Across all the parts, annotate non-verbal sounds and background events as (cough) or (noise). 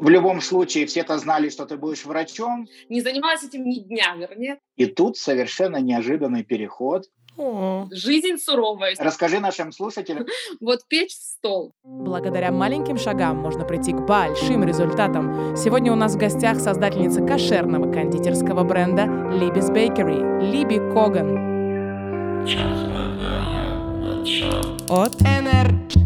В любом случае, все-то знали, что ты будешь врачом. Не занималась этим ни дня, вернее. И тут совершенно неожиданный переход. О. Жизнь суровая. Расскажи нашим слушателям. (laughs) Вот печь в стол. Благодаря маленьким шагам можно прийти к большим результатам. Сегодня у нас в гостях создательница кошерного кондитерского бренда Libby's Bakery, Либи Коган. От Энерджи.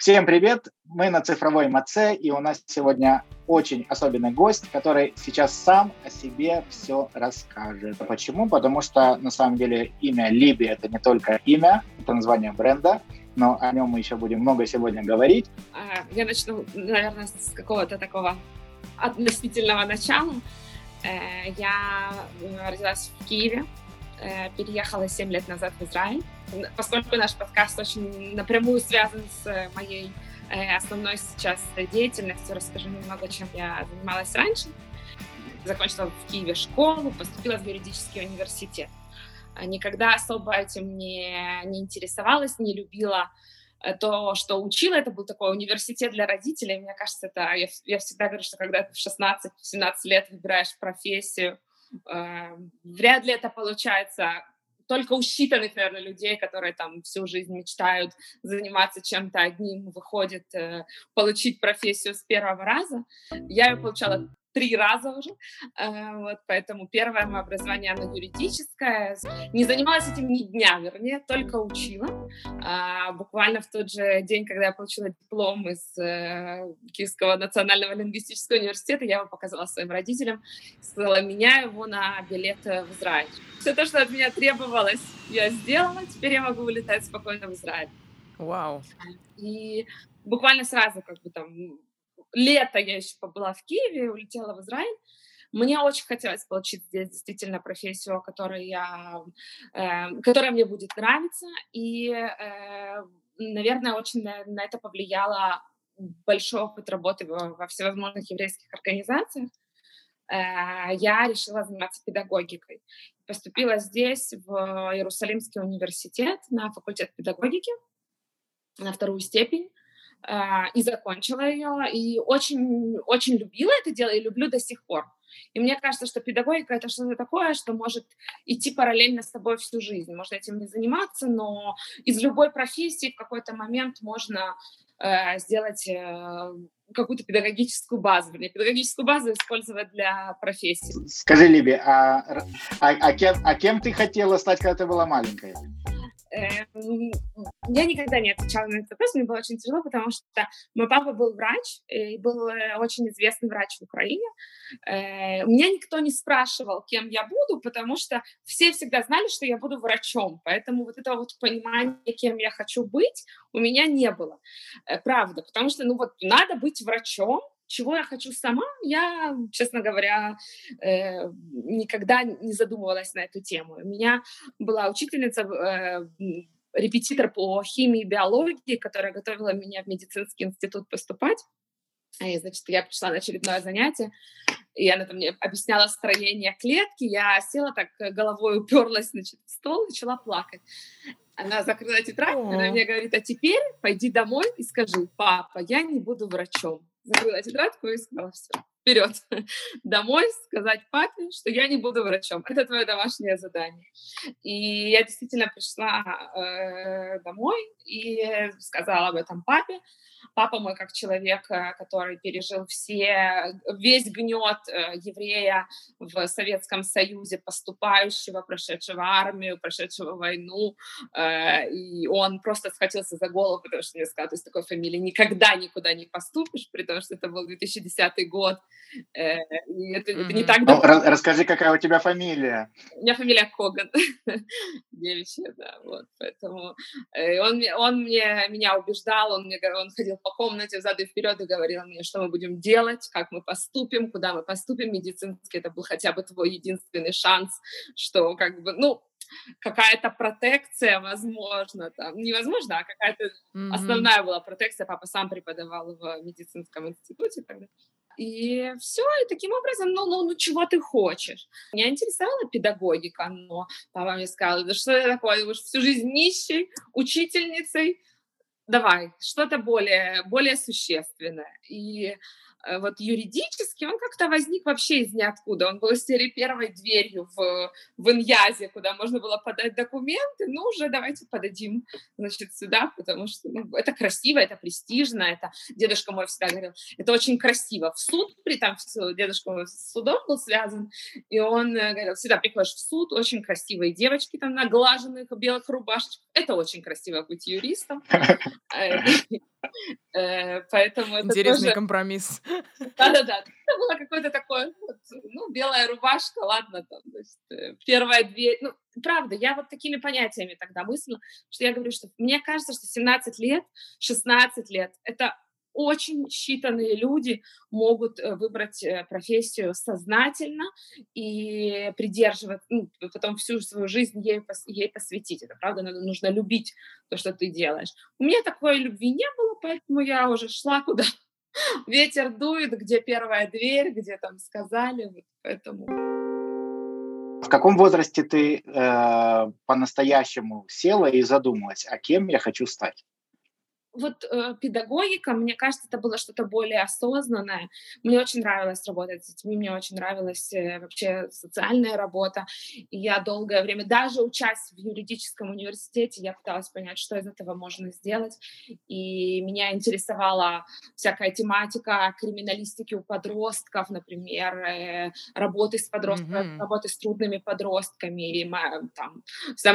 Всем привет! Мы на цифровой МАЦЕ, и у нас сегодня очень особенный гость, который сейчас сам о себе все расскажет. Почему? Потому что на самом деле имя Либи это не только имя, это название бренда, но о нем мы еще будем много сегодня говорить. А, я начну, наверное, с какого-то такого относительного начала. Э, я родилась в Киеве, э, переехала 7 лет назад в Израиль поскольку наш подкаст очень напрямую связан с э, моей э, основной сейчас деятельностью, расскажу немного, чем я занималась раньше. Закончила в Киеве школу, поступила в юридический университет. Никогда особо этим не, не интересовалась, не любила э, то, что учила, это был такой университет для родителей. Мне кажется, это я, я всегда говорю, что когда ты в 16-17 лет выбираешь профессию, э, вряд ли это получается только у считанных, наверное, людей, которые там всю жизнь мечтают заниматься чем-то одним, выходит э, получить профессию с первого раза. Я ее получала три раза уже, э, вот, поэтому первое мое образование, оно юридическое, не занималась этим ни дня, вернее, только учила. А, буквально в тот же день, когда я получила диплом из э, Киевского национального лингвистического университета, я его показала своим родителям, сказала, меняю его на билет в Израиль. Все то, что от меня требовалось, я сделала, теперь я могу улетать спокойно в Израиль. Вау. И буквально сразу, как бы там, лето я еще побыла в Киеве, улетела в Израиль. Мне очень хотелось получить здесь действительно профессию, которой я, э, которая мне будет нравиться. И, э, наверное, очень на, на это повлияло большой опыт работы во, во всевозможных еврейских организациях. Э, я решила заниматься педагогикой. Поступила здесь, в Иерусалимский университет, на факультет педагогики, на вторую степень. А, и закончила ее, и очень, очень любила это дело, и люблю до сих пор. И мне кажется, что педагогика — это что-то такое, что может идти параллельно с тобой всю жизнь. Можно этим не заниматься, но из любой профессии в какой-то момент можно э, сделать э, какую-то педагогическую базу, вернее, педагогическую базу использовать для профессии. Скажи, Либи, а, а, а, кем, а кем ты хотела стать, когда ты была маленькая? Я никогда не отвечала на этот вопрос, мне было очень тяжело, потому что мой папа был врач, и был э, очень известный врач в Украине. Э, меня никто не спрашивал, кем я буду, потому что все всегда знали, что я буду врачом, поэтому вот этого вот понимания, кем я хочу быть, у меня не было. Э, правда, потому что, ну вот, надо быть врачом, чего я хочу сама, я, честно говоря, никогда не задумывалась на эту тему. У меня была учительница, репетитор по химии и биологии, которая готовила меня в медицинский институт поступать. И, значит, я пришла на очередное занятие, и она там мне объясняла строение клетки, я села так, э, головой уперлась значит, в стол, начала плакать. Она закрыла тетрадь, она мне говорит, а теперь пойди домой и скажи, папа, я не буду врачом закрыла тетрадку и сказала, все, вперед, (laughs) домой, сказать папе, что я не буду врачом. Это твое домашнее задание. И я действительно пришла э, домой и сказала об этом папе. Папа мой как человек, э, который пережил все, весь гнет э, еврея в Советском Союзе, поступающего, прошедшего армию, прошедшего войну, э, и он просто схватился за голову, потому что мне сказали, ты с такой фамилией никогда никуда не поступишь, при том, что это был 2010 год, и это, mm-hmm. это не так давно. Ну, расскажи, какая у тебя фамилия? У меня фамилия Коган, (laughs) девичья, да, вот, поэтому он, он мне, меня убеждал, он, мне, он ходил по комнате взад и вперед и говорил мне, что мы будем делать, как мы поступим, куда мы поступим. Медицинский это был хотя бы твой единственный шанс, что как бы, ну, какая-то протекция, возможно, там, невозможно, а какая-то mm-hmm. основная была протекция. Папа сам преподавал в медицинском институте тогда. И все, и таким образом, ну, ну, ну, чего ты хочешь? Меня интересовала педагогика, но папа мне сказал, да что это такое, будешь всю жизнь нищей, учительницей, давай, что-то более, более существенное. И вот юридически, он как-то возник вообще из ниоткуда. Он был из серии первой дверью в, в Иньязе, куда можно было подать документы. Ну, уже давайте подадим, значит, сюда, потому что ну, это красиво, это престижно, это дедушка мой всегда говорил, это очень красиво. В суд, при там дедушка мой с судом был связан, и он э, говорил, всегда приходишь в суд, очень красивые девочки там на глаженных белых рубашечках. Это очень красиво быть юристом. (laughs) (laughs) Э, поэтому Интересный тоже... компромисс. (laughs) Да-да-да. Это было какое-то такое, ну, белая рубашка, ладно, там, то есть, э, первая дверь. Ну, правда, я вот такими понятиями тогда мыслила, что я говорю, что мне кажется, что 17 лет, 16 лет — это очень считанные люди могут э, выбрать э, профессию сознательно и придерживаться, ну, потом всю свою жизнь ей, ей посвятить. Это правда, нужно любить то, что ты делаешь. У меня такой любви не было, поэтому я уже шла куда (laughs) ветер дует, где первая дверь, где там сказали, вот поэтому... В каком возрасте ты э, по-настоящему села и задумалась, а кем я хочу стать? Вот э, педагогика, мне кажется, это было что-то более осознанное. Мне очень нравилось работать с детьми, мне очень нравилась э, вообще социальная работа. И я долгое время, даже учась в юридическом университете, я пыталась понять, что из этого можно сделать. И меня интересовала всякая тематика криминалистики у подростков, например, э, работы с подростками, mm-hmm. работы с трудными подростками. И моя, там,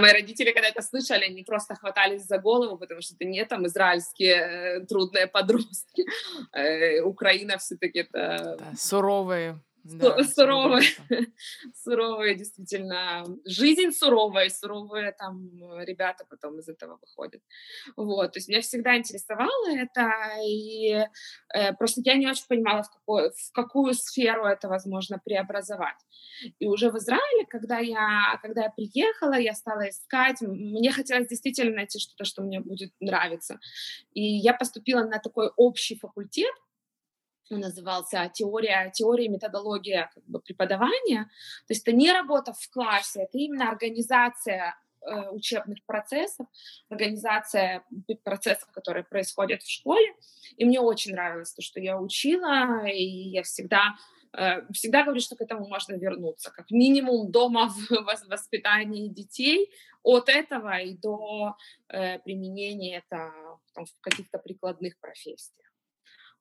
мои родители, когда это слышали, они просто хватались за голову, потому что это не там Израиль израильские э, трудные подростки. (laughs) Э, Украина все-таки это... Да, суровые. Да, суровые, (laughs) суровые, действительно. Жизнь суровая, суровые там ребята потом из этого выходят. Вот, то есть меня всегда интересовало это, и э, просто я не очень понимала, в, какой, в какую сферу это возможно преобразовать. И уже в Израиле, когда я, когда я приехала, я стала искать, мне хотелось действительно найти что-то, что мне будет нравиться. И я поступила на такой общий факультет, он назывался теория, теория методология как бы, преподавания. То есть это не работа в классе, это именно организация э, учебных процессов, организация процессов, которые происходят в школе. И мне очень нравилось то, что я учила, и я всегда Э, всегда говорю, что к этому можно вернуться, как минимум дома в воспитании детей, от этого и до э, применения это там, в каких-то прикладных профессиях.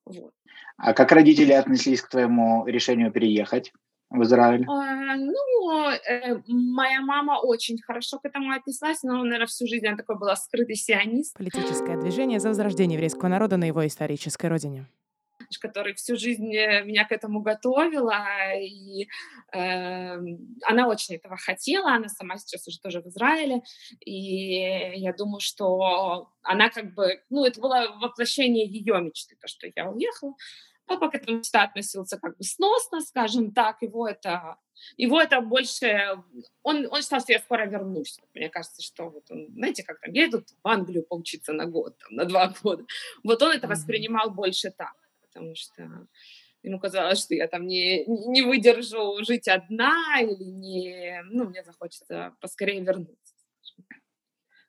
Вот. А как родители отнеслись к твоему решению переехать? в Израиль? А, ну, э, моя мама очень хорошо к этому отнеслась, но, наверное, всю жизнь она такой была скрытый сионист. Политическое движение за возрождение еврейского народа на его исторической родине который всю жизнь меня к этому готовила, и э, она очень этого хотела, она сама сейчас уже тоже в Израиле, и я думаю, что она как бы, ну, это было воплощение ее мечты, то, что я уехала. Папа к этому всегда относился как бы сносно, скажем так, его это его это больше... Он, он считал, что я скоро вернусь. Мне кажется, что вот он, знаете, как там едут в Англию поучиться на год, там, на два (laughs) года. Вот он это воспринимал больше так потому что ему казалось, что я там не, не выдержу жить одна или не... Ну, мне захочется поскорее вернуться.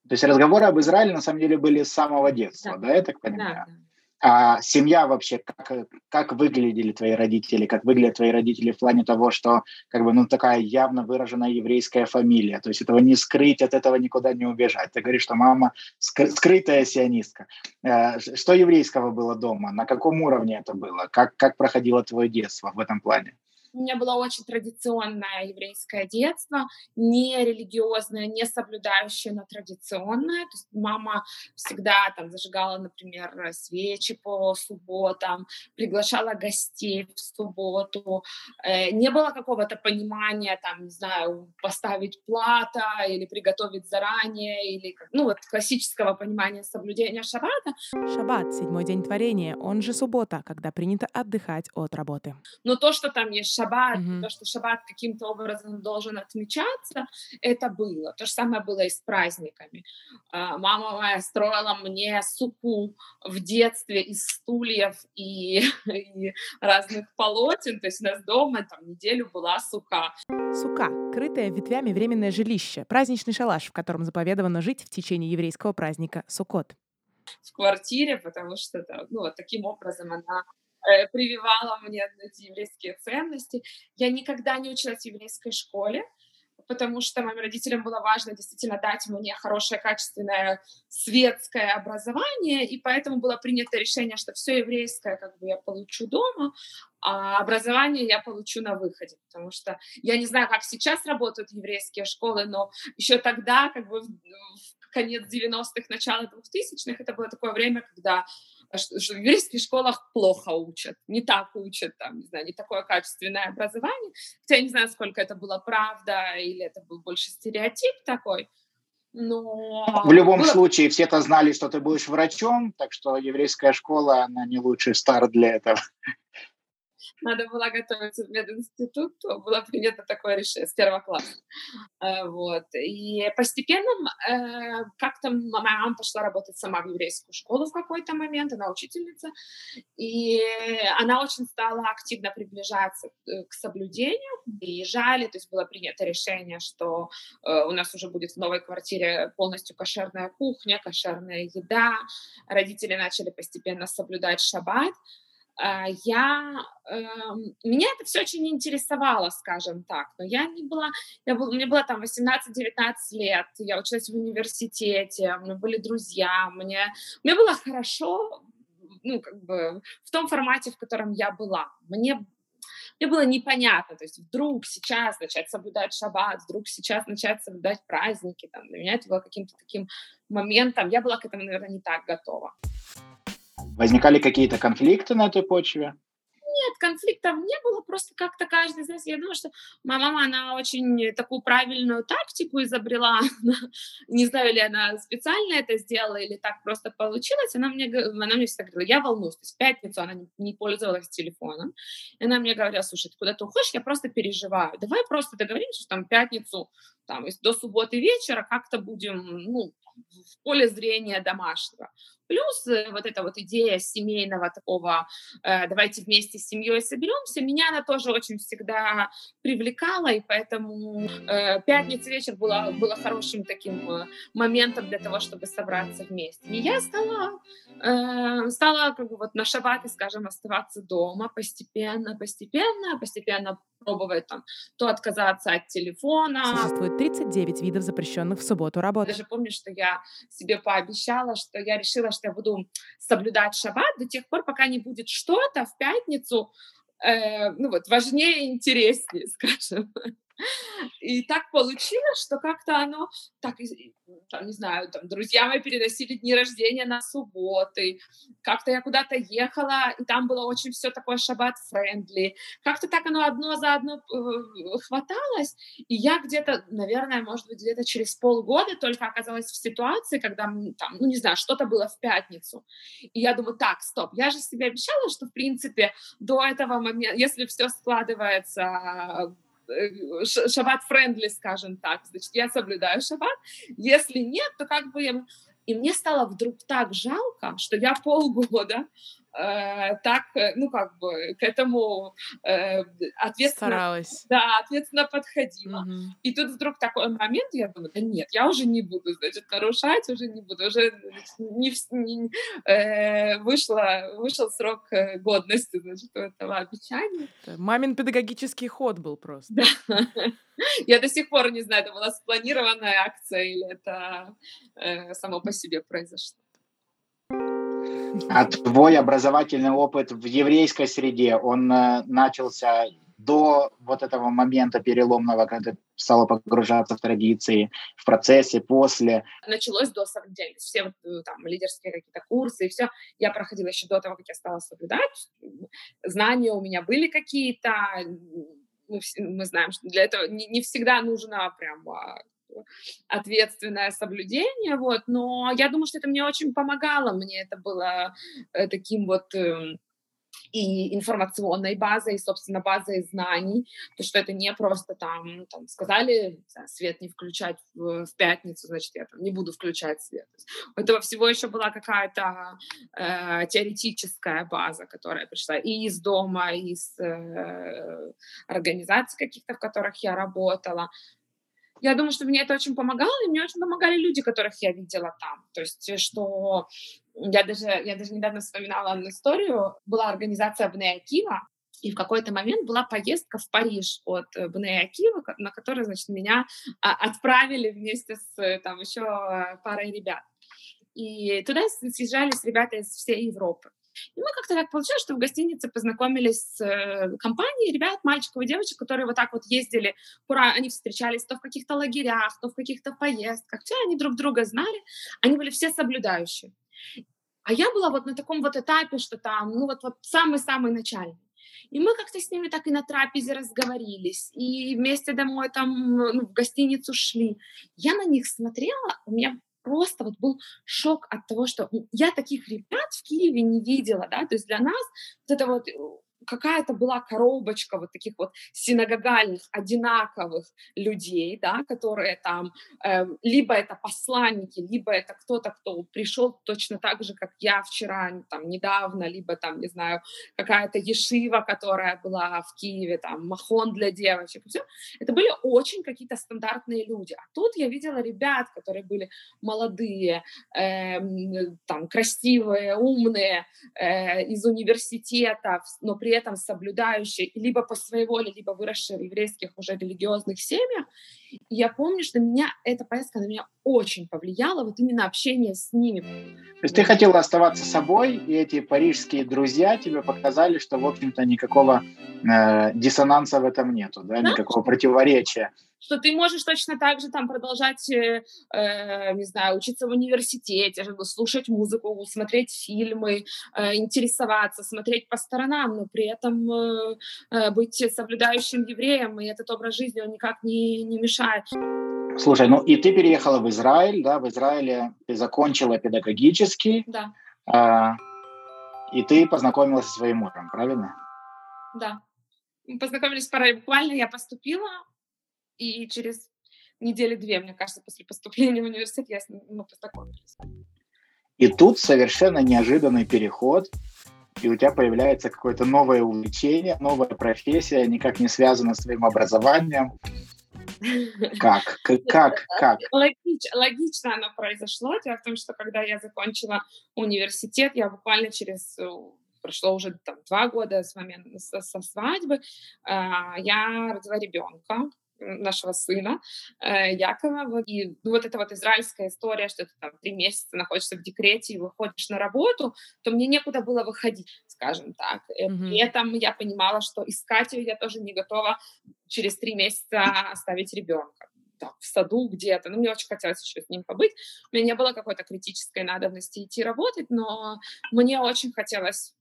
То есть разговоры об Израиле на самом деле были с самого детства, да, да я так понимаю? Да, да. А семья вообще, как, как выглядели твои родители, как выглядят твои родители в плане того, что как бы, ну, такая явно выраженная еврейская фамилия, то есть этого не скрыть, от этого никуда не убежать. Ты говоришь, что мама ск- скрытая сионистка. Э, что еврейского было дома? На каком уровне это было? Как, как проходило твое детство в этом плане? У меня было очень традиционное еврейское детство, не религиозное, не соблюдающее, но традиционное. То есть мама всегда там зажигала, например, свечи по субботам, приглашала гостей в субботу. Э, не было какого-то понимания, там, не знаю, поставить плата или приготовить заранее, или, ну, вот классического понимания соблюдения шаббата. Шаббат — седьмой день творения, он же суббота, когда принято отдыхать от работы. Но то, что там есть шаббат, mm-hmm. то, что шаббат каким-то образом должен отмечаться, это было. То же самое было и с праздниками. А, мама моя строила мне суку в детстве из стульев и, (laughs) и разных полотен, то есть у нас дома там неделю была сука. Сука — крытое ветвями временное жилище, праздничный шалаш, в котором заповедовано жить в течение еврейского праздника Суккот. в квартире, потому что ну, вот таким образом она прививала мне еврейские ценности. Я никогда не училась в еврейской школе, потому что моим родителям было важно действительно дать мне хорошее, качественное светское образование, и поэтому было принято решение, что все еврейское как бы я получу дома, а образование я получу на выходе, потому что я не знаю, как сейчас работают еврейские школы, но еще тогда, как бы в конец 90-х, начало 2000-х, это было такое время, когда в еврейских школах плохо учат, не так учат, там, не знаю, не такое качественное образование. Хотя я не знаю, сколько это было правда, или это был больше стереотип такой. Но... В любом было... случае, все это знали, что ты будешь врачом, так что еврейская школа, она не лучший старт для этого надо было готовиться в мединститут, то было принято такое решение с первого класса. Э, вот. И постепенно э, как-то моя мама пошла работать сама в еврейскую школу в какой-то момент, она учительница, и она очень стала активно приближаться к соблюдению, приезжали, то есть было принято решение, что э, у нас уже будет в новой квартире полностью кошерная кухня, кошерная еда, родители начали постепенно соблюдать шаббат, я, э, меня это все очень интересовало, скажем так, но я не была, я был, мне было там 18-19 лет, я училась в университете, у меня были друзья, мне, мне было хорошо, ну, как бы в том формате, в котором я была. Мне мне было непонятно, то есть вдруг сейчас начать соблюдать шаббат, вдруг сейчас начать соблюдать праздники, там, для меня это было каким-то таким моментом, я была к этому, наверное, не так готова. Возникали какие-то конфликты на этой почве? Нет, конфликтов не было, просто как-то каждый из нас, я думаю, что моя мама, она очень такую правильную тактику изобрела, (laughs) не знаю, ли она специально это сделала или так просто получилось, она мне, она мне всегда говорила, я волнуюсь, то есть в пятницу она не, пользовалась телефоном, и она мне говорила, слушай, ты куда ты уходишь, я просто переживаю, давай просто договоримся, что там пятницу, там, до субботы вечера как-то будем, ну, в поле зрения домашнего. Плюс э, вот эта вот идея семейного такого, э, давайте вместе с семьей соберемся, меня она тоже очень всегда привлекала, и поэтому э, пятница вечер была, была хорошим таким моментом для того, чтобы собраться вместе. И я стала, стала как бы вот на шабаты, скажем, оставаться дома постепенно, постепенно, постепенно пробовать там то отказаться от телефона. Существует 39 видов запрещенных в субботу работ. Даже помню, что я себе пообещала, что я решила, что я буду соблюдать шаббат до тех пор, пока не будет что-то в пятницу, э, ну вот, важнее и интереснее, (laughs) скажем. И так получилось, что как-то оно, так, там, не знаю, там, друзья мои переносили дни рождения на субботы, как-то я куда-то ехала, и там было очень все такое шаббат-friendly, как-то так оно одно за одно э, хваталось, и я где-то, наверное, может быть, где-то через полгода только оказалась в ситуации, когда, там, ну, не знаю, что-то было в пятницу, и я думаю, так, стоп, я же себе обещала, что, в принципе, до этого момента, если все складывается Э, шаббат-friendly, скажем так. Значит, я соблюдаю шаббат. Если нет, то как бы... И мне стало вдруг так жалко, что я (laughs) полгода э, так, э, ну, как бы, к этому э, ответственно, Старалась. Да, ответственно подходила. Угу. И тут вдруг такой момент, я думаю, да нет, я уже не буду, значит, нарушать, уже не буду, уже не, не, э, вышло, вышел срок э, годности, значит, этого обещания. Мамин педагогический ход был просто. Да. (laughs) Я до сих пор не знаю, это была спланированная акция или это э, само по себе произошло. А твой образовательный опыт в еврейской среде, он э, начался до вот этого момента переломного, когда ты стала погружаться в традиции, в процессе, после? Началось до соблюдения. Все вот, э, там лидерские какие-то курсы и все. Я проходила еще до того, как я стала соблюдать. Знания у меня были какие-то. Мы, мы знаем, что для этого не, не всегда нужно прям ответственное соблюдение, вот, но я думаю, что это мне очень помогало, мне это было э, таким вот э, и информационной базой, и, собственно, базой знаний, то, что это не просто там, там сказали, свет не включать в, в пятницу, значит, я там не буду включать свет. У этого всего еще была какая-то э, теоретическая база, которая пришла и из дома, и из э, организаций каких-то, в которых я работала. Я думаю, что мне это очень помогало, и мне очень помогали люди, которых я видела там. То есть, э, что я даже, я даже недавно вспоминала одну историю. Была организация Бнея Кива, и в какой-то момент была поездка в Париж от э, Бнея Акива, на которой, значит, меня а, отправили вместе с э, там еще парой ребят. И туда съезжались ребята из всей Европы. И мы как-то так получилось, что в гостинице познакомились с э, компанией ребят, мальчиков и девочек, которые вот так вот ездили, ура, они встречались то в каких-то лагерях, то в каких-то поездках, все они друг друга знали, они были все соблюдающие. А я была вот на таком вот этапе, что там, ну вот, вот самый-самый начальный. И мы как-то с ними так и на трапезе разговорились, и вместе домой там ну, в гостиницу шли. Я на них смотрела, у меня просто вот был шок от того, что я таких ребят в Киеве не видела, да, то есть для нас вот это вот какая-то была коробочка вот таких вот синагогальных, одинаковых людей, да, которые там, э, либо это посланники, либо это кто-то, кто пришел точно так же, как я вчера, там, недавно, либо там, не знаю, какая-то ешива, которая была в Киеве, там, махон для девочек, все. Это были очень какие-то стандартные люди. А тут я видела ребят, которые были молодые, э, там, красивые, умные, э, из университетов, но при этом соблюдающие, либо по своей воле, либо выросшие в еврейских уже религиозных семьях. И я помню, что меня эта поездка на меня очень повлияла, вот именно общение с ними. То есть ты хотела оставаться собой, и эти парижские друзья тебе показали, что, в общем-то, никакого э, диссонанса в этом нету, да, да? никакого противоречия что ты можешь точно так же там продолжать, э, э, не знаю, учиться в университете, слушать музыку, смотреть фильмы, э, интересоваться, смотреть по сторонам, но при этом э, э, быть соблюдающим евреем, и этот образ жизни, он никак не, не мешает. Слушай, ну и ты переехала в Израиль, да, в Израиле ты закончила педагогический, да. э, и ты познакомилась со своим мужем, правильно? Да. Мы познакомились пора, буквально я поступила, и через недели две, мне кажется, после поступления в университет я с ним ну, познакомились. И тут совершенно неожиданный переход, и у тебя появляется какое-то новое увлечение, новая профессия, никак не связана с твоим образованием. Как? (laughs) Как? Как? Логич, логично оно произошло. Дело в том, что когда я закончила университет, я буквально через э, прошло уже там два года с момента со, со свадьбы, э, я родила ребенка нашего сына э, Якова. Вот, и ну, вот эта вот израильская история, что ты там три месяца находишься в декрете и выходишь на работу, то мне некуда было выходить, скажем так. Mm-hmm. При этом я понимала, что искать ее я тоже не готова через три месяца оставить ребенка там, в саду где-то. Ну, мне очень хотелось еще с ним побыть. У меня не было какой-то критической надобности идти работать, но мне очень хотелось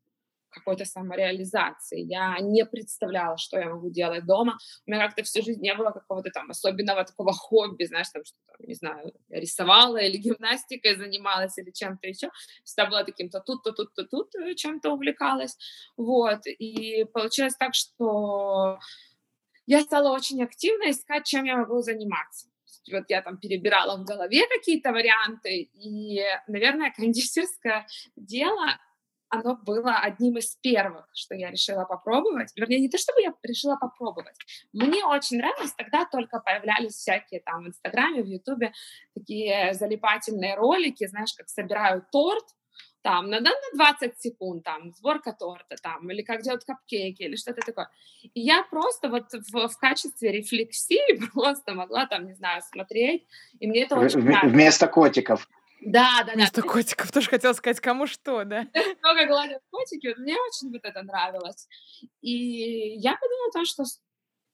какой-то самореализации. Я не представляла, что я могу делать дома. У меня как-то всю жизнь не было какого-то там особенного такого хобби, знаешь, там что то не знаю, рисовала или (laughs) гимнастикой занималась или чем-то еще. Всегда была таким-то тут-то, тут-то, тут э, чем-то увлекалась. Вот. И получилось так, что я стала очень активно искать, чем я могу заниматься вот я там перебирала в голове какие-то варианты, и, наверное, (laughs) кондитерское дело оно было одним из первых, что я решила попробовать. Вернее, не то, чтобы я решила попробовать. Мне очень нравилось, тогда только появлялись всякие там в Инстаграме, в Ютубе такие залипательные ролики, знаешь, как собирают торт, там, на, на 20 секунд, там, сборка торта, там, или как делать капкейки, или что-то такое. И я просто вот в, в качестве рефлексии (laughs) просто могла там, не знаю, смотреть, и мне это очень нравилось. Вместо котиков. Да, да, да. Вместо котиков тоже хотела сказать, кому что, да? (laughs) Много гладят котики, вот мне очень вот это нравилось. И я подумала о том, что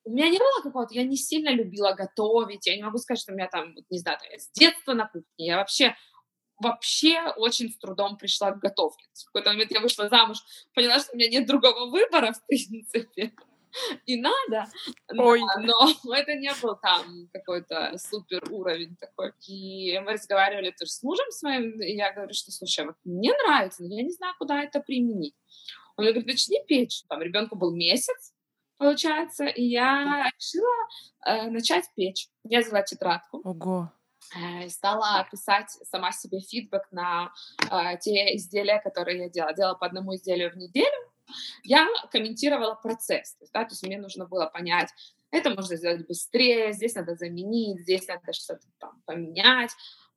у меня не было какого-то, я не сильно любила готовить, я не могу сказать, что у меня там, не знаю, с детства на кухне, я вообще вообще очень с трудом пришла к готовке. В какой-то момент я вышла замуж, поняла, что у меня нет другого выбора, (laughs) в принципе (laughs) и надо, Ой. но (laughs) это не был там какой-то супер уровень такой. И мы разговаривали тоже с мужем своим, и я говорю, что, слушай, вот мне нравится, но я не знаю, куда это применить. Он говорит, начни печь. Там ребенку был месяц, получается, и я решила э, начать печь. Я взяла тетрадку. Ого э, стала писать сама себе фидбэк на э, те изделия, которые я делала. Делала по одному изделию в неделю, я комментировала процесс, то есть, да, то есть мне нужно было понять, это можно сделать быстрее, здесь надо заменить, здесь надо что-то там поменять,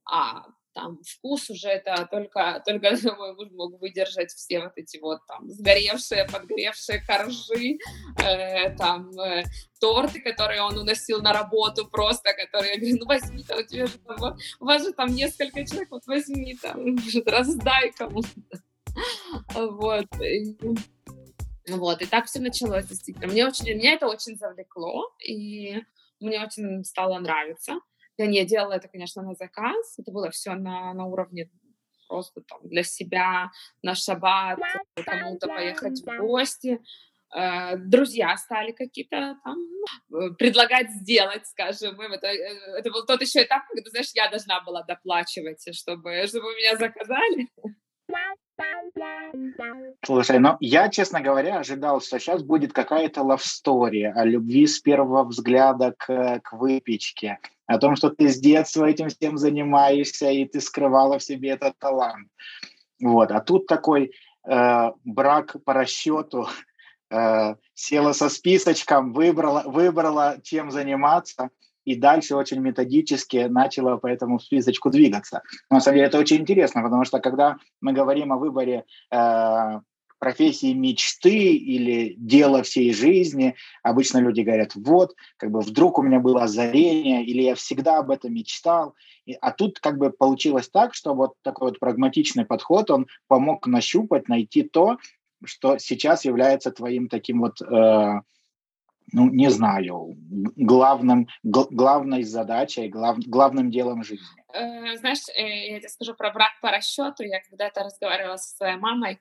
а там вкус уже это только, только (laughs) мой муж мог выдержать все вот эти вот там сгоревшие, подгоревшие коржи, э, там э, торты, которые он уносил на работу просто, которые, я говорю, ну возьми, там, у тебя же там, у вас же там несколько человек, вот возьми там, (laughs) раздай кому-то. Вот. Вот, и так все началось, действительно. Мне, очень, меня это очень завлекло, и мне очень стало нравиться. Я не делала это, конечно, на заказ, это было все на, на уровне просто там для себя, на шаббат, кому-то поехать в гости. Э, друзья стали какие-то там э, предлагать сделать, скажем, им. Это, э, это был тот еще этап, когда, знаешь, я должна была доплачивать, чтобы, чтобы меня заказали. Слушай, ну я, честно говоря, ожидал, что сейчас будет какая-то love story о любви с первого взгляда к, к выпечке, о том, что ты с детства этим всем занимаешься, и ты скрывала в себе этот талант. Вот. А тут такой э, брак по расчету, э, села со списочком, выбрала, выбрала, чем заниматься – и дальше очень методически начала по этому списочку двигаться. на самом деле это очень интересно, потому что когда мы говорим о выборе э, профессии мечты или дела всей жизни, обычно люди говорят, вот, как бы вдруг у меня было озарение, или я всегда об этом мечтал. И, а тут как бы получилось так, что вот такой вот прагматичный подход, он помог нащупать, найти то, что сейчас является твоим таким вот э, ну, не знаю, главным, главной задачей, глав, главным делом жизни? Э, знаешь, э, я тебе скажу про брак по расчету. Я когда-то разговаривала со своей мамой,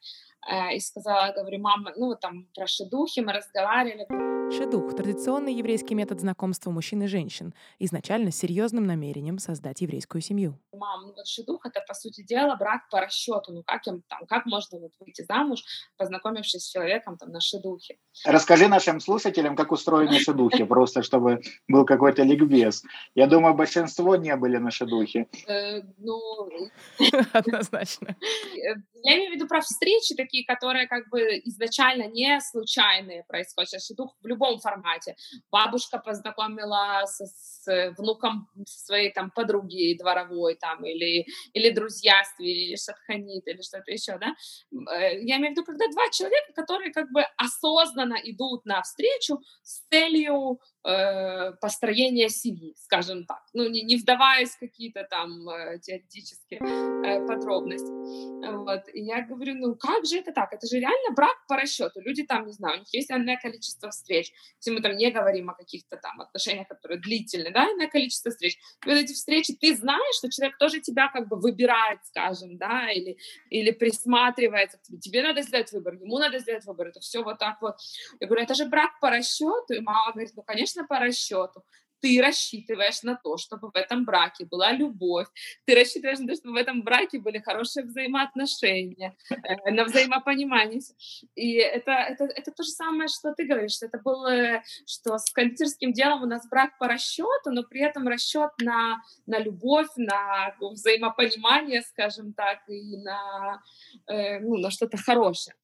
Э, и сказала, говорю, мама, ну, там, про шедухи мы разговаривали. Шедух – традиционный еврейский метод знакомства мужчин и женщин, изначально с серьезным намерением создать еврейскую семью. Мам, ну вот шедух – это, по сути дела, брак по расчету. Ну, как, им, там, как можно вот выйти замуж, познакомившись с человеком там, на шедухе? Расскажи нашим слушателям, как устроены шедухи, просто чтобы был какой-то ликбез. Я думаю, большинство не были на шедухе. Э, (laughs) однозначно. (laughs) Я имею в виду про встречи такие, которые как бы изначально не случайные происходят. Сейчас дух в любом формате. Бабушка познакомила с, с внуком своей там подруги дворовой там или, или друзья или шатханит или что-то еще, да. Э, я имею в виду, когда два человека, которые как бы осознанно идут навстречу с целью э, построения семьи, скажем так, ну не, не вдаваясь в какие-то там э, теоретические подробности. Вот. И я говорю, ну как же это так? Это же реально брак по расчету. Люди там, не знаю, у них есть одно количество встреч. Если мы там не говорим о каких-то там отношениях, которые длительные, да, одно количество встреч. И вот эти встречи, ты знаешь, что человек тоже тебя как бы выбирает, скажем, да, или, или присматривается к тебе. Тебе надо сделать выбор, ему надо сделать выбор. Это все вот так вот. Я говорю, это же брак по расчету. И мама говорит, ну, конечно, по расчету ты рассчитываешь на то, чтобы в этом браке была любовь, ты рассчитываешь на то, чтобы в этом браке были хорошие взаимоотношения, э, на взаимопонимание. И это, это, это то же самое, что ты говоришь, это было, что с кондитерским делом у нас брак по расчету, но при этом расчет на, на любовь, на взаимопонимание, скажем так, и на, э, ну, на что-то хорошее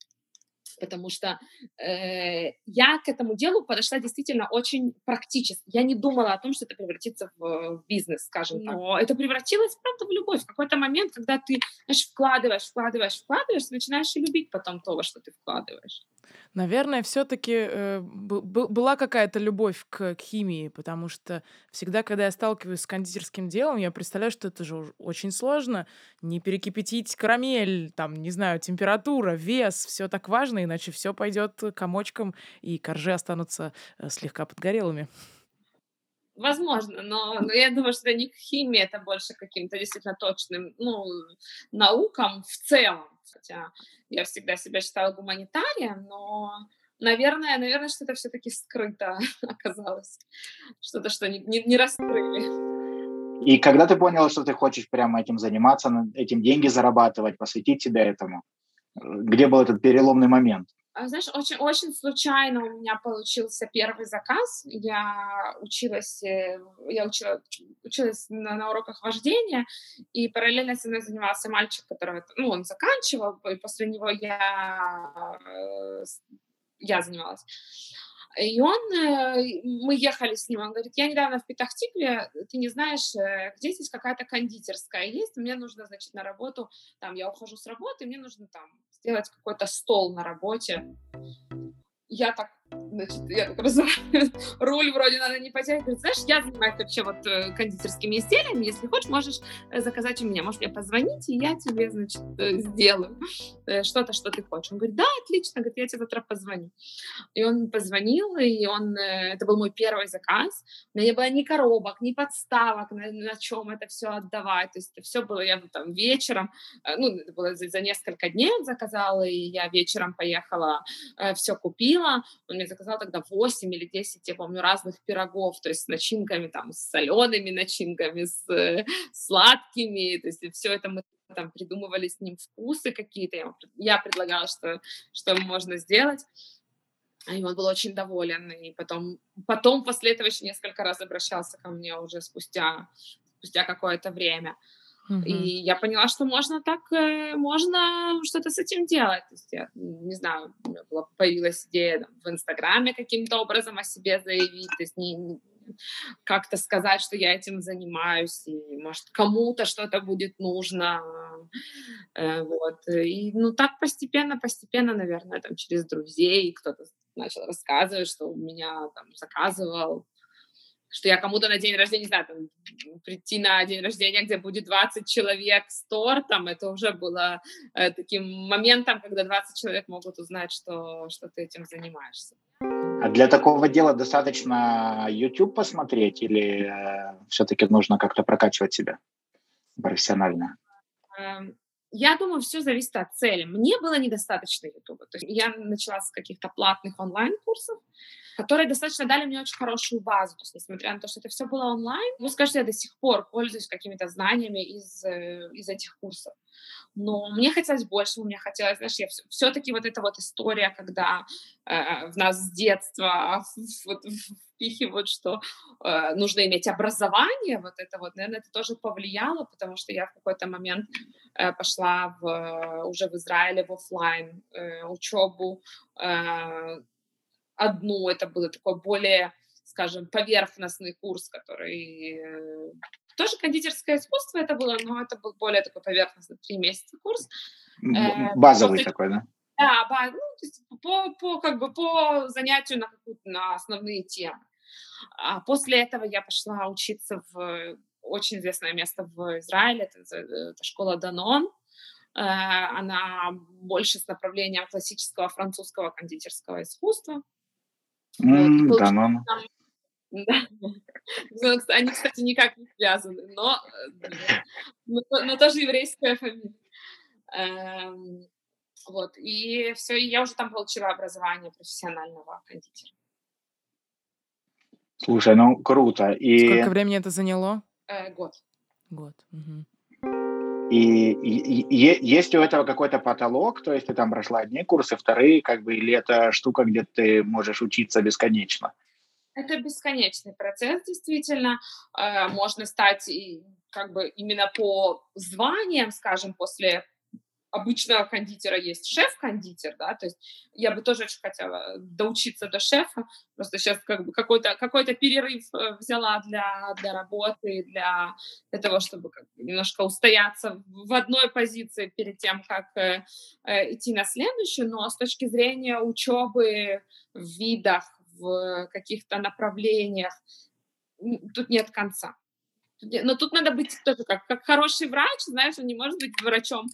потому что э, я к этому делу подошла действительно очень практически. Я не думала о том, что это превратится в, в бизнес, скажем так. Но это превратилось, правда, в любовь. В какой-то момент, когда ты, знаешь, вкладываешь, вкладываешь, вкладываешь, начинаешь и любить потом то, во что ты вкладываешь. Наверное, все-таки э, была какая-то любовь к, к химии, потому что всегда, когда я сталкиваюсь с кондитерским делом, я представляю, что это же очень сложно. Не перекипятить карамель, там, не знаю, температура, вес, все так важно, иначе все пойдет комочком, и коржи останутся э, слегка подгорелыми. Возможно, но, но я думаю, что это не химия, это больше каким-то действительно точным, ну, наукам в целом. Хотя я всегда себя считала гуманитарием, но, наверное, наверное, что-то все-таки скрыто (laughs) оказалось. Что-то, что не, не, не раскрыли. И когда ты поняла, что ты хочешь прямо этим заниматься, этим деньги зарабатывать, посвятить себя этому, где был этот переломный момент? А, знаешь, очень, очень случайно у меня получился первый заказ. Я училась, э, я учила, училась на, на уроках вождения, и параллельно со мной занимался мальчик, который, ну, он заканчивал, и после него я, э, я занималась. И он, э, мы ехали с ним, он говорит, я недавно в Петахтикле, ты не знаешь, э, где здесь какая-то кондитерская есть, мне нужно, значит, на работу, там, я ухожу с работы, мне нужно там сделать какой-то стол на работе. Я так значит, я так разумею, (laughs) руль вроде надо не. Говорит, знаешь, я занимаюсь вообще вот э, кондитерскими изделиями, если хочешь, можешь э, заказать у меня, можешь мне позвонить, и я тебе, значит, э, сделаю что-то, что ты хочешь. Он говорит, да, отлично, говорит, я тебе завтра позвоню. И он позвонил, и он, это был мой первый заказ. У меня не было ни коробок, ни подставок, на, на чем это все отдавать. То есть это все было, я там вечером, ну, это было за, за несколько дней он заказал, и я вечером поехала, все купила. Он мне заказал тогда 8 или 10, я помню, разных пирогов, то есть с начинками, там, с солеными начинками, с э, сладкими, то есть все это мы там придумывали с ним вкусы какие-то, я, я предлагала, что, что можно сделать. И он был очень доволен. И потом, потом после этого еще несколько раз обращался ко мне уже спустя, спустя какое-то время. И я поняла, что можно так, э, можно что-то с этим делать. То есть я, не знаю, у меня была, появилась идея там, в Инстаграме каким-то образом о себе заявить, то есть не, как-то сказать, что я этим занимаюсь, и, может, кому-то что-то будет нужно, э, вот. И, ну, так постепенно, постепенно, наверное, там, через друзей кто-то начал рассказывать, что у меня там заказывал что я кому-то на день рождения, не знаю, там, прийти на день рождения, где будет 20 человек с тортом, это уже было э, таким моментом, когда 20 человек могут узнать, что, что ты этим занимаешься. А для такого дела достаточно YouTube посмотреть или э, все-таки нужно как-то прокачивать себя профессионально? Эм, я думаю, все зависит от цели. Мне было недостаточно YouTube. То есть я начала с каких-то платных онлайн-курсов, которые достаточно дали мне очень хорошую базу. То есть, несмотря на то, что это все было онлайн, ну, скажите, я до сих пор пользуюсь какими-то знаниями из, э, из этих курсов. Но мне хотелось больше, мне хотелось, знаешь, я все, все-таки вот эта вот история, когда э, в нас с детства вот, впихивают, что э, нужно иметь образование, вот это вот, наверное, это тоже повлияло, потому что я в какой-то момент э, пошла в, уже в Израиле в офлайн э, учебу, э, одну, это было такое более, скажем, поверхностный курс, который э, тоже кондитерское искусство это было, но это был более такой поверхностный, три месяца курс. Э, Базовый после... такой, да? Да, ну, то есть по, по, как бы по занятию на, на основные темы. А после этого я пошла учиться в очень известное место в Израиле, это, это школа Данон. Э, она больше с направлением классического французского кондитерского искусства. Mm, вот, да, но... Там, да. (laughs) Ну, они, кстати, никак не связаны, но, э, но, но тоже еврейская фамилия. Эм, вот, и все, и я уже там получила образование профессионального кондитера. Слушай, ну круто. И... Сколько времени это заняло? Э, год. Год. Угу. И, и, есть у этого какой-то потолок, то есть ты там прошла одни курсы, вторые, как бы, или это штука, где ты можешь учиться бесконечно? Это бесконечный процесс, действительно. Э, можно стать как бы именно по званиям, скажем, после обычного кондитера есть шеф-кондитер, да, то есть я бы тоже очень хотела доучиться до шефа, просто сейчас как бы какой-то какой перерыв э, взяла для, для работы, для, для того, чтобы как бы немножко устояться в одной позиции перед тем, как э, э, идти на следующую, но с точки зрения учебы в видах, в каких-то направлениях, тут нет конца. Но тут надо быть тоже как, как хороший врач, знаешь, он не может быть врачом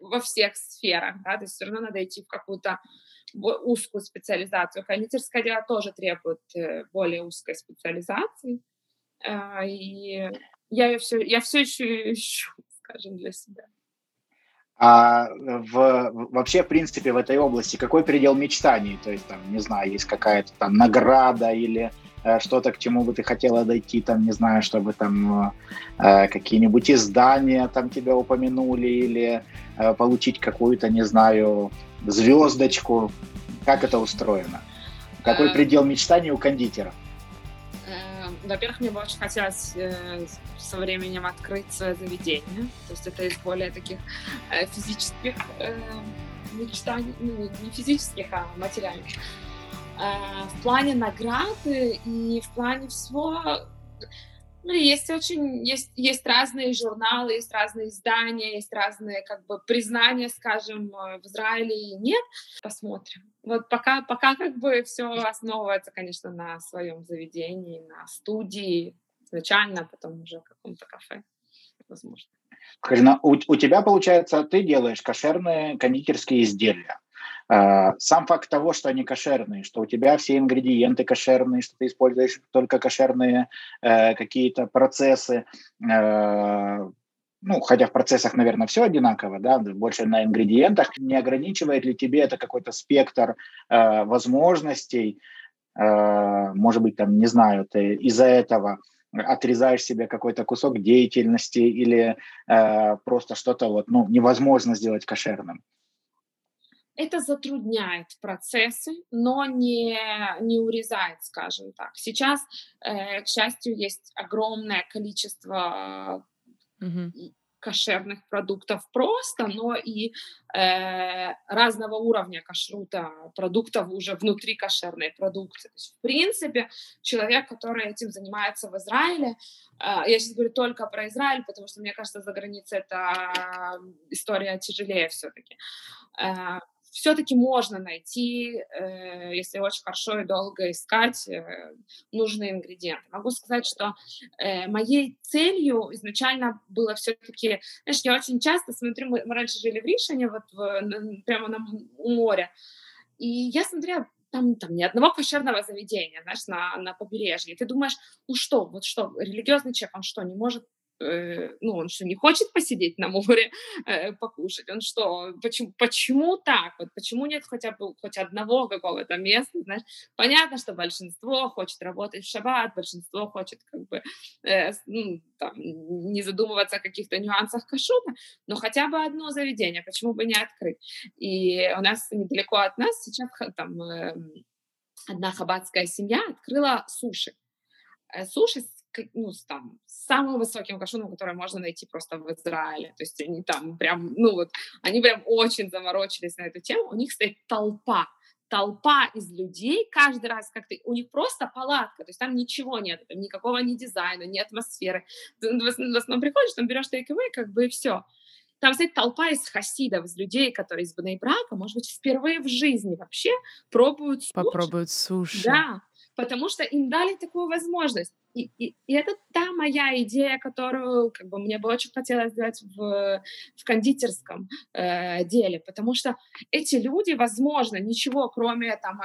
во всех сферах, да, то есть все равно надо идти в какую-то узкую специализацию. Кондитерское дело тоже требует э, более узкой специализации, а, и я, все, я все еще ищу, (laughs) скажем, для себя. А в, вообще, в принципе, в этой области какой предел мечтаний? То есть, там, не знаю, есть какая-то там награда или что-то, к чему бы ты хотела дойти, там, не знаю, чтобы там э, какие-нибудь издания там тебя упомянули или э, получить какую-то, не знаю, звездочку. Как это устроено? Какой э, предел мечтаний у кондитера? Э, во-первых, мне бы очень хотелось со временем открыть свое заведение. То есть это из более таких физических мечтаний, ну, не физических, а материальных. Э, в плане награды и в плане всего ну, есть очень, есть, есть разные журналы, есть разные издания, есть разные, как бы, признания, скажем, э, в Израиле и нет. Посмотрим. Вот пока, пока как бы все основывается, конечно, на своем заведении, на студии изначально, а потом уже в каком-то кафе, возможно. Скажи, у, у тебя, получается, ты делаешь кошерные кондитерские изделия. А, сам факт того, что они кошерные, что у тебя все ингредиенты кошерные, что ты используешь только кошерные э, какие-то процессы, э, ну, хотя в процессах, наверное, все одинаково, да, больше на ингредиентах, не ограничивает ли тебе это какой-то спектр э, возможностей, э, может быть, там, не знаю, ты из-за этого отрезаешь себе какой-то кусок деятельности или э, просто что-то вот, ну, невозможно сделать кошерным? Это затрудняет процессы, но не, не урезает, скажем так. Сейчас, э, к счастью, есть огромное количество mm-hmm. кошерных продуктов просто, но и э, разного уровня кашрута продуктов уже внутри кошерной продукции. То есть, в принципе, человек, который этим занимается в Израиле, э, я сейчас говорю только про Израиль, потому что, мне кажется, за границей это история тяжелее все-таки. Э, все-таки можно найти, э, если очень хорошо и долго искать э, нужные ингредиенты. Могу сказать, что э, моей целью изначально было все-таки, знаешь, я очень часто смотрю, мы, мы раньше жили в Ришине, вот в, прямо на, у моря, и я смотрела там, там ни одного кошерного заведения, знаешь, на, на побережье. И ты думаешь, ну что, вот что, религиозный человек, он что, не может ну, он что, не хочет посидеть на море, (laughs) э, покушать? Он что, почему, почему так? Вот почему нет хотя бы хоть одного какого-то места, знаешь? Понятно, что большинство хочет работать в шаббат, большинство хочет как бы э, ну, там, не задумываться о каких-то нюансах кашута, но хотя бы одно заведение, почему бы не открыть? И у нас недалеко от нас сейчас там э, одна хаббатская семья открыла суши. Э, суши ну, там, самым высоким кашуном, который можно найти просто в Израиле. То есть они там прям, ну вот, они прям очень заморочились на эту тему. У них стоит толпа толпа из людей каждый раз как то у них просто палатка, то есть там ничего нет, там никакого ни дизайна, ни атмосферы. Ты в основном приходишь, там берешь тейк-эвэй, как бы и все. Там стоит толпа из хасидов, из людей, которые из Брака, может быть, впервые в жизни вообще пробуют суши. Попробуют суши. Да, потому что им дали такую возможность. И, и, и это та моя идея, которую как бы, мне бы очень хотелось сделать в, в кондитерском э, деле, потому что эти люди, возможно, ничего, кроме там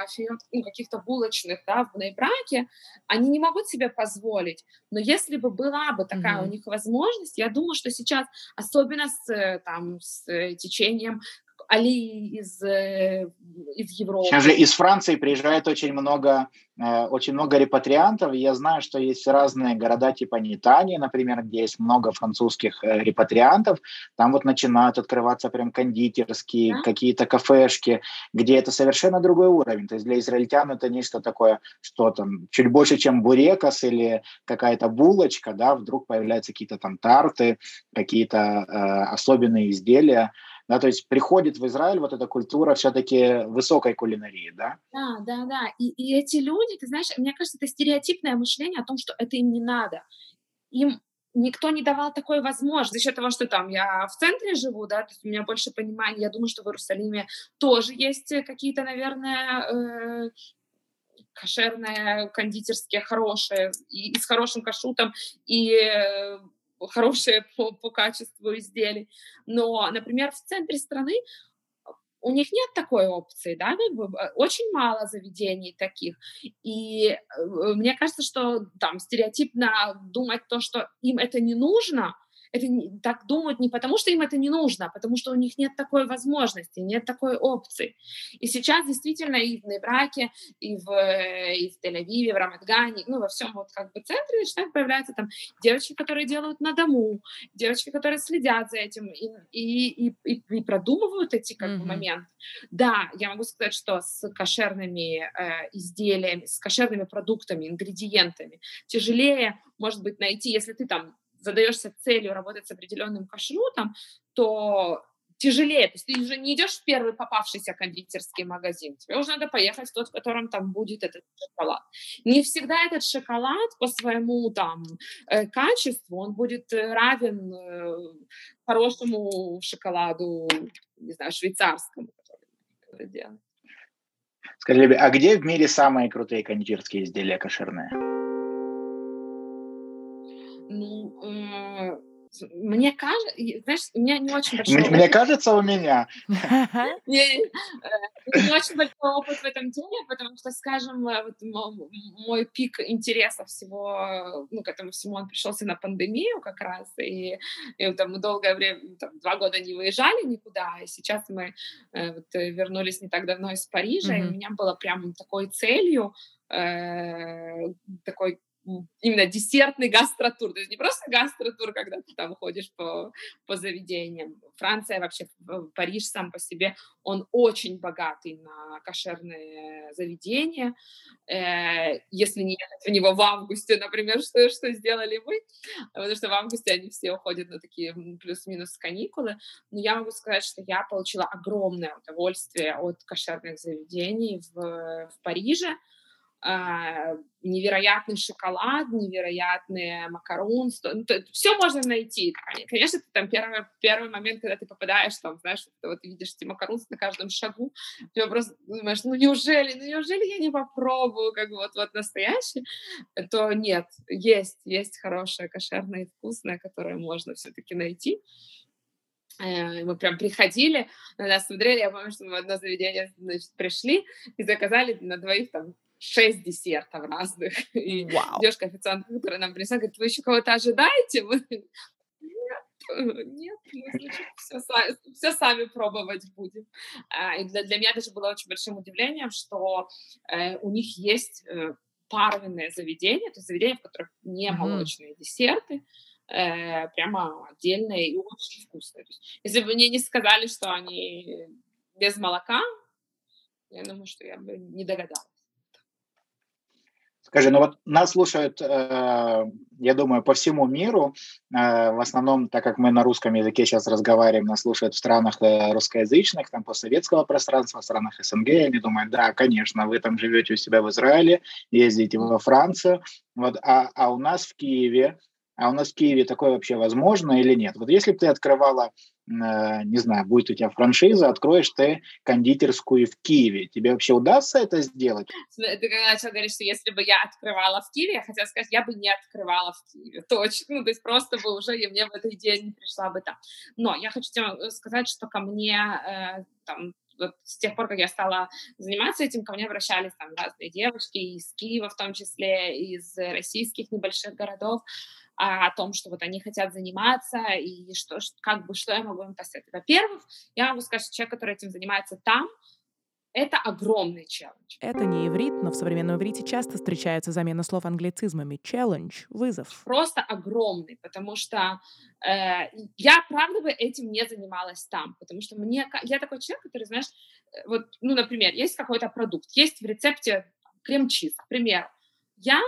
ну, каких-то булочных да, в браке, они не могут себе позволить. Но если бы была бы такая mm-hmm. у них возможность, я думаю, что сейчас, особенно с, там, с течением Али из, э, из Европы. Сейчас же из Франции приезжает очень много, э, очень много репатриантов. Я знаю, что есть разные города типа Нитании, например, где есть много французских э, репатриантов. Там вот начинают открываться прям кондитерские, да? какие-то кафешки, где это совершенно другой уровень. То есть для израильтян это нечто такое, что там чуть больше, чем бурекос или какая-то булочка, да, вдруг появляются какие-то там тарты, какие-то э, особенные изделия. Да, то есть приходит в Израиль вот эта культура все-таки высокой кулинарии, да? Да, да, да. И, и эти люди, ты знаешь, мне кажется, это стереотипное мышление о том, что это им не надо. Им никто не давал такой возможности. За счет того, что там я в центре живу, да, то есть у меня больше понимания. Я думаю, что в Иерусалиме тоже есть какие-то, наверное, э, кошерные, кондитерские, хорошие, и, и с хорошим кашутом, и э, хорошие (laughs) по, по качеству изделий. Но, например, в центре страны у них нет такой опции, да, очень мало заведений таких. И э, мне кажется, что там стереотипно думать то, что им это не нужно, это так думают не потому, что им это не нужно, а потому что у них нет такой возможности, нет такой опции. И сейчас действительно и в Небраке, и в, и в Тель-Авиве, в Рамадгане, ну, во всем вот как бы центре начинают появляться там девочки, которые делают на дому, девочки, которые следят за этим и, и, и, и, и продумывают эти как mm-hmm. бы моменты. Да, я могу сказать, что с кошерными э, изделиями, с кошерными продуктами, ингредиентами тяжелее, может быть, найти, если ты там задаешься целью работать с определенным кашрутом, то тяжелее. То есть ты уже не идешь в первый попавшийся кондитерский магазин. Тебе уже надо поехать в тот, в котором там будет этот шоколад. Не всегда этот шоколад по своему там э, качеству, он будет э, равен э, хорошему шоколаду, не знаю, швейцарскому, который делает. Скажи, а где в мире самые крутые кондитерские изделия кошерные? Ну, э, мне кажется, знаешь, у меня не очень большой Мне, мне кажется, у меня. Не, (laughs) э, не очень большой опыт в этом деле, потому что, скажем, э, вот мой пик интереса всего, ну, к этому всему он пришелся на пандемию как раз, и, и там, мы долгое время, там, два года не выезжали никуда, и сейчас мы э, вот, вернулись не так давно из Парижа, mm-hmm. и у меня было прям такой целью, э, такой именно десертный гастротур. То есть не просто гастротур, когда ты там ходишь по, по заведениям. Франция вообще, Париж сам по себе, он очень богатый на кошерные заведения. Э, если не ехать в него в августе, например, что, что сделали мы, потому что в августе они все уходят на такие плюс-минус каникулы. Но я могу сказать, что я получила огромное удовольствие от кошерных заведений в, в Париже. А, невероятный шоколад, невероятные макарон, ну, все можно найти. Конечно, ты там первый, первый момент, когда ты попадаешь, там, знаешь, ты вот видишь эти макаронсы на каждом шагу, ты просто думаешь, ну неужели, ну неужели я не попробую, как вот, вот настоящий, то нет, есть, есть хорошее, кошерное и вкусное, которое можно все-таки найти. Э, мы прям приходили, на нас смотрели, я помню, что мы в одно заведение значит, пришли и заказали на двоих там шесть десертов разных. (laughs) И девушка официант, которая нам принесла, говорит, вы еще кого-то ожидаете? Мы... (laughs) Нет, нет, мы все, сами, все сами пробовать будем. А, и для, для меня даже было очень большим удивлением, что э, у них есть э, парвенные заведения, то есть заведения, в которых не молочные mm-hmm. десерты, э, прямо отдельные и очень вкусные. Есть, если бы мне не сказали, что они без молока, я думаю, что я бы не догадалась. Скажи, ну вот нас слушают, э, я думаю, по всему миру. Э, в основном, так как мы на русском языке сейчас разговариваем, нас слушают в странах э, русскоязычных, там постсоветского пространства, в странах СНГ. Они думают, да, конечно, вы там живете у себя в Израиле, ездите во Францию. Вот, а, а у нас в Киеве, а у нас в Киеве такое вообще возможно или нет? Вот если бы ты открывала Э, не знаю, будет у тебя франшиза, откроешь ты кондитерскую в Киеве. Тебе вообще удастся это сделать? Ты когда начал говорить, что если бы я открывала в Киеве, я хотела сказать, я бы не открывала в Киеве, точно. Ну, то есть просто бы уже, и мне в этой идее не пришла бы там. Но я хочу тебе э, сказать, что ко мне э, там вот с тех пор, как я стала заниматься этим, ко мне обращались там разные девушки из Киева в том числе, из российских небольших городов, а, о том, что вот они хотят заниматься и что, как бы, что я могу им посоветовать. Во-первых, я могу сказать, что человек, который этим занимается там, это огромный челлендж. Это не иврит, но в современном иврите часто встречается замена слов англицизмами. Челлендж, вызов. Просто огромный, потому что э, я, правда, бы этим не занималась там, потому что мне... Я такой человек, который, знаешь, э, вот, ну, например, есть какой-то продукт, есть в рецепте крем-чиз, к примеру. Я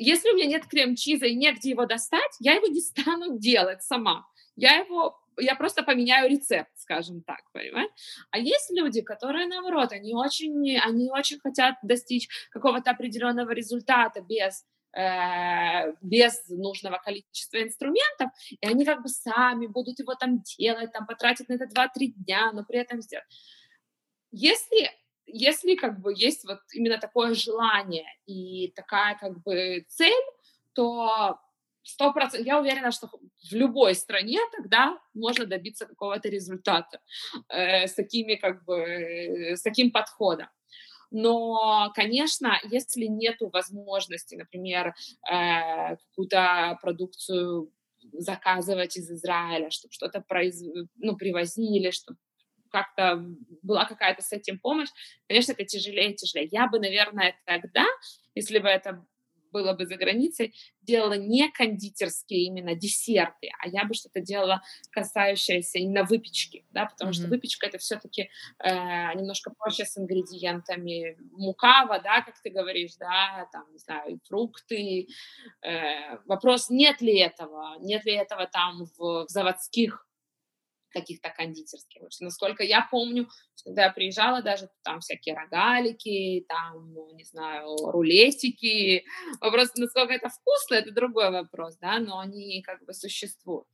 если у меня нет крем-чиза и негде его достать, я его не стану делать сама. Я его я просто поменяю рецепт, скажем так, понимаешь? А есть люди, которые, наоборот, они очень, они очень хотят достичь какого-то определенного результата без э, без нужного количества инструментов, и они как бы сами будут его там делать, там потратить на это 2-3 дня, но при этом сделать. Если если как бы есть вот именно такое желание и такая как бы цель, то сто процентов, я уверена, что в любой стране тогда можно добиться какого-то результата э, с такими как бы, с таким подходом. Но, конечно, если нет возможности, например, э, какую-то продукцию заказывать из Израиля, чтобы что-то произ... ну, привозили, чтобы как-то была какая-то с этим помощь, конечно, это тяжелее и тяжелее. Я бы, наверное, тогда, если бы это было бы за границей, делала не кондитерские именно десерты, а я бы что-то делала касающееся именно выпечки, да, потому mm-hmm. что выпечка это все-таки э, немножко проще с ингредиентами. Мука, вода, как ты говоришь, да, там, не знаю, фрукты. Э, вопрос, нет ли этого, нет ли этого там в, в заводских каких-то кондитерских. Насколько я помню, когда я приезжала, даже там всякие рогалики, там, ну, не знаю, рулетики. Вопрос, насколько это вкусно, это другой вопрос, да, но они как бы существуют.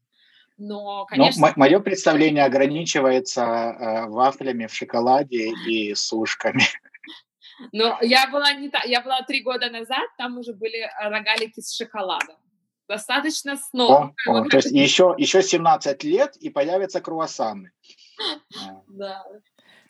Но, конечно... Но мое представление ограничивается э, вафлями в шоколаде и сушками. Но я была не та, я была три года назад, там уже были рогалики с шоколадом достаточно снова. О, о, то есть еще, еще 17 лет и появятся круассаны. (laughs) Да.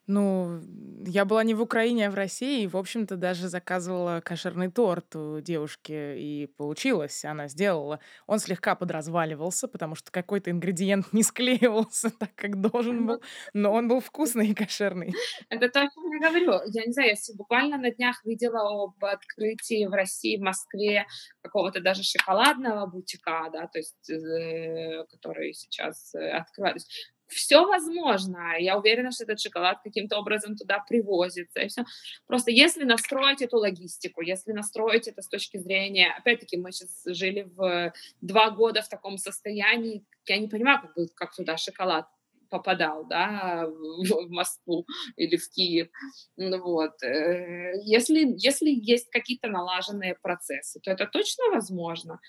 Ну, я была не в Украине, а в России, и, в общем-то, даже заказывала кошерный торт у девушки, и получилось, она сделала. Он слегка подразваливался, потому что какой-то ингредиент не склеивался (laughs) так, как должен был, но он был вкусный и кошерный. Это то, о чем я говорю. Я не знаю, я буквально на днях видела об открытии в России, в Москве какого-то даже шоколадного бутика, да, то есть, э, который сейчас э, открывают все возможно. Я уверена, что этот шоколад каким-то образом туда привозится. И все. Просто если настроить эту логистику, если настроить это с точки зрения... Опять-таки, мы сейчас жили в два года в таком состоянии. Я не понимаю, как, как туда шоколад попадал, да, в Москву или в Киев. Ну вот. Э, если, если есть какие-то налаженные процессы, то это точно возможно.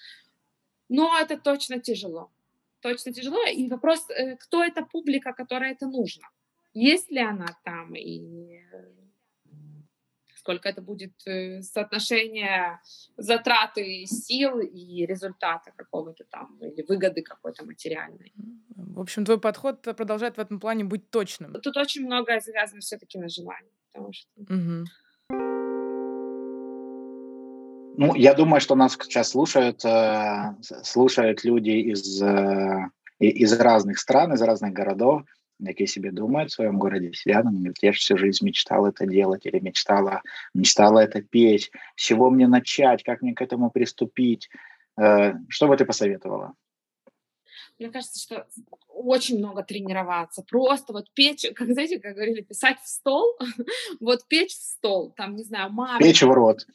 Но это точно тяжело точно тяжело. И вопрос, э, кто эта публика, которая это нужно? Есть ли она там и сколько это будет э, соотношение затраты сил и результата какого-то там, или выгоды какой-то материальной. В общем, твой подход продолжает в этом плане быть точным. Тут очень многое завязано все-таки на желании. Потому что... Угу. Ну, я думаю, что нас сейчас слушают, э, слушают люди из, э, из разных стран, из разных городов, какие себе думают в своем городе, сидят, говорят, я же всю жизнь мечтал это делать или мечтала, мечтала это петь, с чего мне начать, как мне к этому приступить. Э, что бы ты посоветовала? Мне кажется, что очень много тренироваться. Просто вот печь, как знаете, как говорили, писать в стол, (laughs) вот печь в стол, там, не знаю, маме. Печь в рот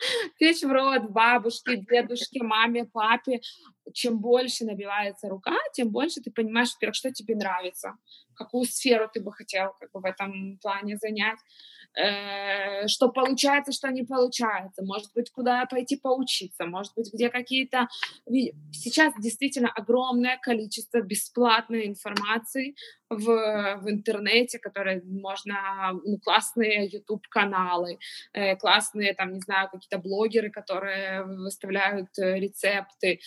(laughs) печь в рот бабушке, дедушке, маме, папе. Чем больше набивается рука, тем больше ты понимаешь, во-первых, что тебе нравится, какую сферу ты бы хотел как бы, в этом плане занять. Э, что получается, что не получается, может быть, куда пойти поучиться, может быть, где какие-то... Сейчас действительно огромное количество бесплатной информации в, в интернете, которые можно... Ну, классные YouTube-каналы, э, классные, там, не знаю, какие-то блогеры, которые выставляют э, рецепты,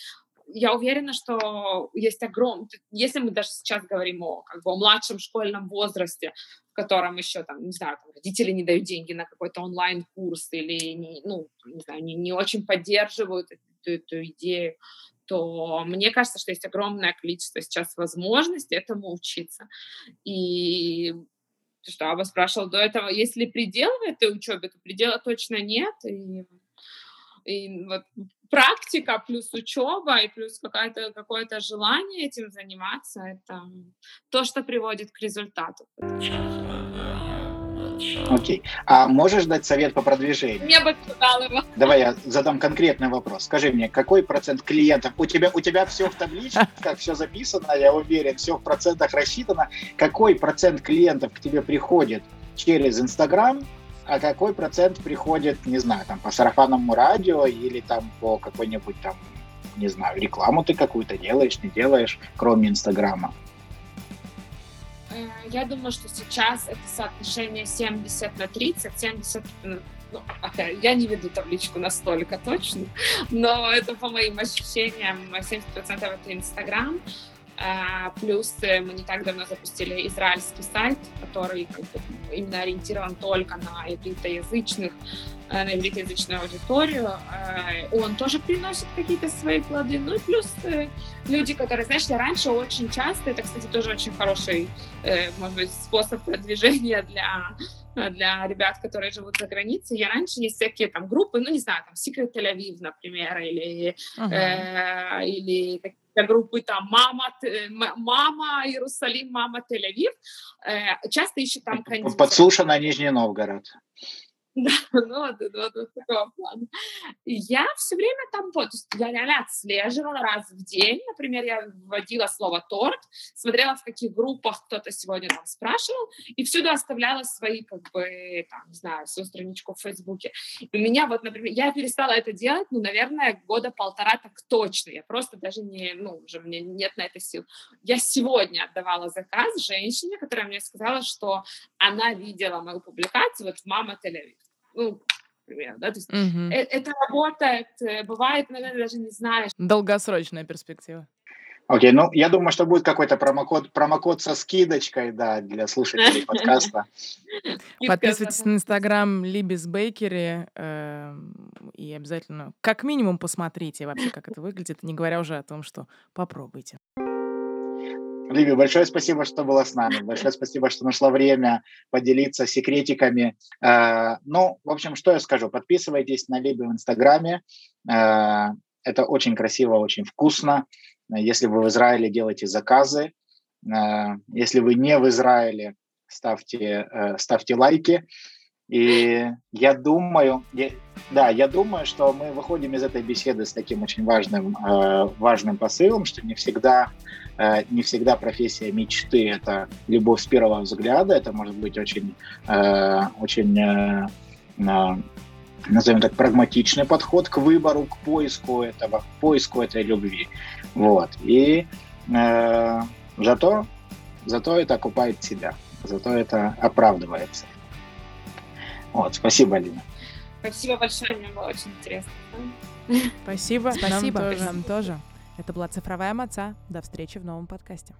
я уверена, что есть огромный, если мы даже сейчас говорим о, как бы, о младшем школьном возрасте, в котором еще, там, не знаю, там, родители не дают деньги на какой-то онлайн-курс или, не, ну, не знаю, не, не очень поддерживают эту, эту идею, то мне кажется, что есть огромное количество сейчас возможностей этому учиться. И что Аба спрашивал до этого, есть ли предел в этой учебе, то предела точно нет. И, и вот практика плюс учеба и плюс какое-то какое-то желание этим заниматься, это то, что приводит к результату. Окей. А можешь дать совет по продвижению? Я бы сказала его. Давай я задам конкретный вопрос. Скажи мне, какой процент клиентов? У тебя, у тебя все в табличке, как (laughs) все записано, я уверен, все в процентах рассчитано. Какой процент клиентов к тебе приходит через Инстаграм, а какой процент приходит, не знаю, там по сарафанному радио или там по какой-нибудь там, не знаю, рекламу ты какую-то делаешь, не делаешь, кроме Инстаграма? Э, я думаю, что сейчас это соотношение 70 на 30, 70 ну, okay, я не веду табличку настолько точно, но это по моим ощущениям 70% это Инстаграм, плюс э, мы не так давно запустили израильский сайт, который как бы, именно ориентирован только на ивритоязычных, э, на ивритоязычную аудиторию. А, он тоже приносит какие-то свои плоды. Ну и плюс э, люди, которые, знаешь, я раньше очень часто, это, кстати, тоже очень хороший, может быть, способ продвижения для для ребят, которые живут за границей. Я раньше есть всякие там группы, ну, не знаю, там Secret Aviv, например, или, uh-huh. э, или группы там «Мама», «Мама Иерусалим», «Мама Тель-Авив», э, часто ищут там. Подслушано Нижний Новгород. (laughs) Да, ну вот, вот, вот такого плана. Я все время там, вот, то есть я реально отслеживала раз в день, например, я вводила слово торт, смотрела, в каких группах кто-то сегодня там спрашивал, и всюду оставляла свои, как бы, там, не знаю, свою страничку в Фейсбуке. И у меня вот, например, я перестала это делать, ну, наверное, года полтора так точно, я просто даже не, ну, уже мне нет на это сил. Я сегодня отдавала заказ женщине, которая мне сказала, что она видела мою публикацию вот в «Мама Тель-Авив» ну, например, да, то есть угу. это работает, э, бывает, наверное, даже не знаешь. Долгосрочная перспектива. Окей, okay, ну, я думаю, что будет какой-то промокод, промокод со скидочкой, да, для слушателей (laughs) подкаста. Подписывайтесь на Инстаграм Либис Бейкери и обязательно, как минимум, посмотрите вообще, как это выглядит, не говоря уже о том, что попробуйте. Ливи, большое спасибо, что была с нами. Большое спасибо, что нашла время поделиться секретиками. Э, ну, в общем, что я скажу? Подписывайтесь на Либи в Инстаграме. Э, это очень красиво, очень вкусно. Если вы в Израиле, делайте заказы. Э, если вы не в Израиле, ставьте, ставьте лайки. И я думаю, я, да, я думаю, что мы выходим из этой беседы с таким очень важным, важным посылом, что не всегда, не всегда профессия мечты – это любовь с первого взгляда, это может быть очень, э, очень э, э, назовем так, прагматичный подход к выбору, к поиску этого, к поиску этой любви. Вот. И э, зато, зато это окупает себя, зато это оправдывается. Вот, спасибо, Алина. Спасибо большое, мне было очень интересно. Спасибо. Спасибо. Нам тоже. Нам тоже. Это была цифровая маца. До встречи в новом подкасте.